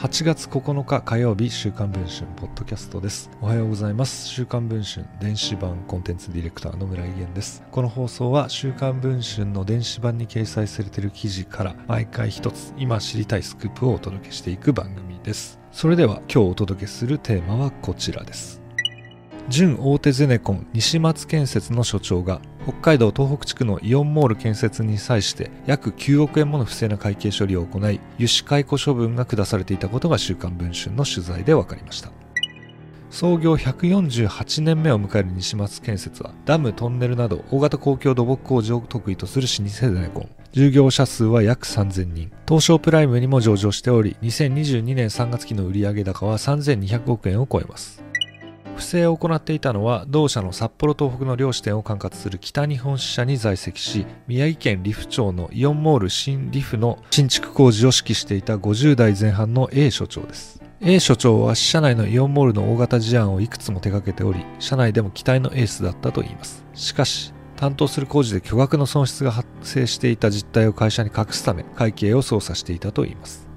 8月9日火曜日週刊文春ポッドキャストです。おはようございます。週刊文春電子版コンテンツディレクターの村井源です。この放送は週刊文春の電子版に掲載されている記事から毎回一つ今知りたいスクープをお届けしていく番組です。それでは今日お届けするテーマはこちらです。準大手ゼネコン西松建設の所長が北海道東北地区のイオンモール建設に際して約9億円もの不正な会計処理を行い油脂解雇処分が下されていたことが週刊文春の取材で分かりました。創業148年目を迎える西松建設はダムトンネルなど大型公共土木工事を得意とする老舗ゼネコン。従業者数は約3000人。東証プライムにも上場しており2022年3月期の売上高は3200億円を超えます。不正を行っていたのは同社の札幌東北の両支店を管轄する北日本支社に在籍し宮城県利府町のイオンモール新利府の新築工事を指揮していた50代前半の A 所長です。A 所長は支社内のイオンモールの大型事案をいくつも手掛けており社内でも期待のエースだったといいます。しかし担当する工事で巨額の損失が発生していた実態を会社に隠すため会計を操作していたといいます。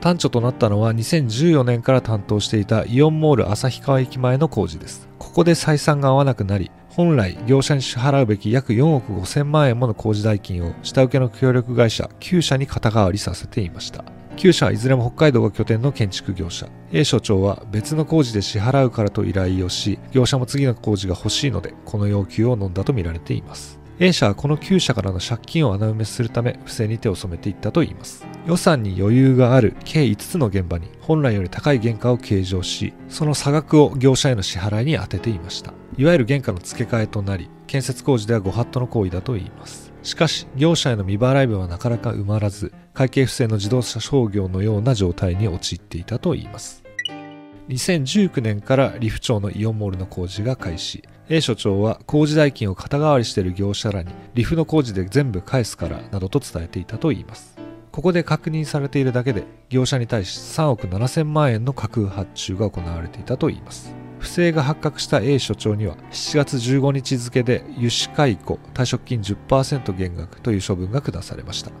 端緒となったのは2014年から担当していたイオンモール旭川駅前の工事です。ここで採算が合わなくなり、本来業者に支払うべき約4億5000万円もの工事代金を下請けの協力会社9社に肩代わりさせていました。9社はいずれも北海道が拠点の建築業者 A 所長は別の工事で支払うからと依頼をし業者も次の工事が欲しいのでこの要求を飲んだとみられています A 社はこの9社からの借金を穴埋めするため不正に手を染めていったといいます予算に余裕がある計5つの現場に本来より高い原価を計上しその差額を業者への支払いに充てていました。いわゆる原価の付け替えとなり建設工事ではご法度の行為だといいます。しかし業者への未払い分はなかなか埋まらず会計不正の自動車商業のような状態に陥っていたといいます。2019年から利府町のイオンモールの工事が開始。A 所長は工事代金を肩代わりしている業者らにリフの工事で全部返すからなどと伝えていたといいます。ここで確認されているだけで業者に対し3億7000万円の架空発注が行われていたといいます。不正が発覚した A 所長には7月15日付で油脂解雇退職金10%減額という処分が下されました。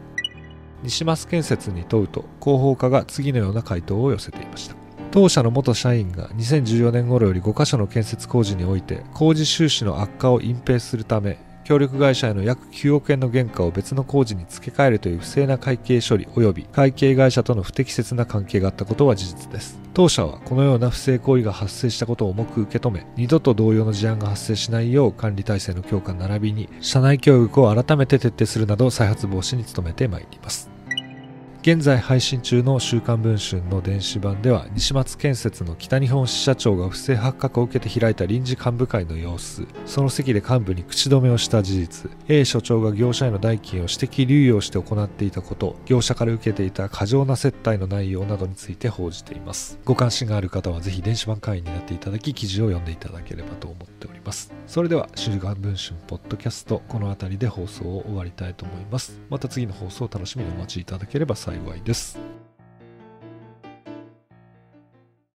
西増建設に問うと広報課が次のような回答を寄せていました。当社の元社員が2014年頃より5カ所の建設工事において工事収支の悪化を隠蔽するため協力会社への約9億円の原価を別の工事に付け替えるという不正な会計処理及び会計会社との不適切な関係があったことは事実です。当社はこのような不正行為が発生したことを重く受け止め二度と同様の事案が発生しないよう管理体制の強化並びに社内教育を改めて徹底するなど再発防止に努めてまいります。現在配信中の週刊文春の電子版では西松建設の北日本支社長が不正発覚を受けて開いた臨時幹部会の様子。その席で幹部に口止めをした事実。A 所長が業者への代金を私的流用して行っていたこと。業者から受けていた過剰な接待の内容などについて報じています。ご関心がある方はぜひ電子版会員になっていただき記事を読んでいただければと思っております。それでは週刊文春ポッドキャストこの辺りで放送を終わりたいと思います。また次の放送を楽しみにお待ちいただければ幸いです。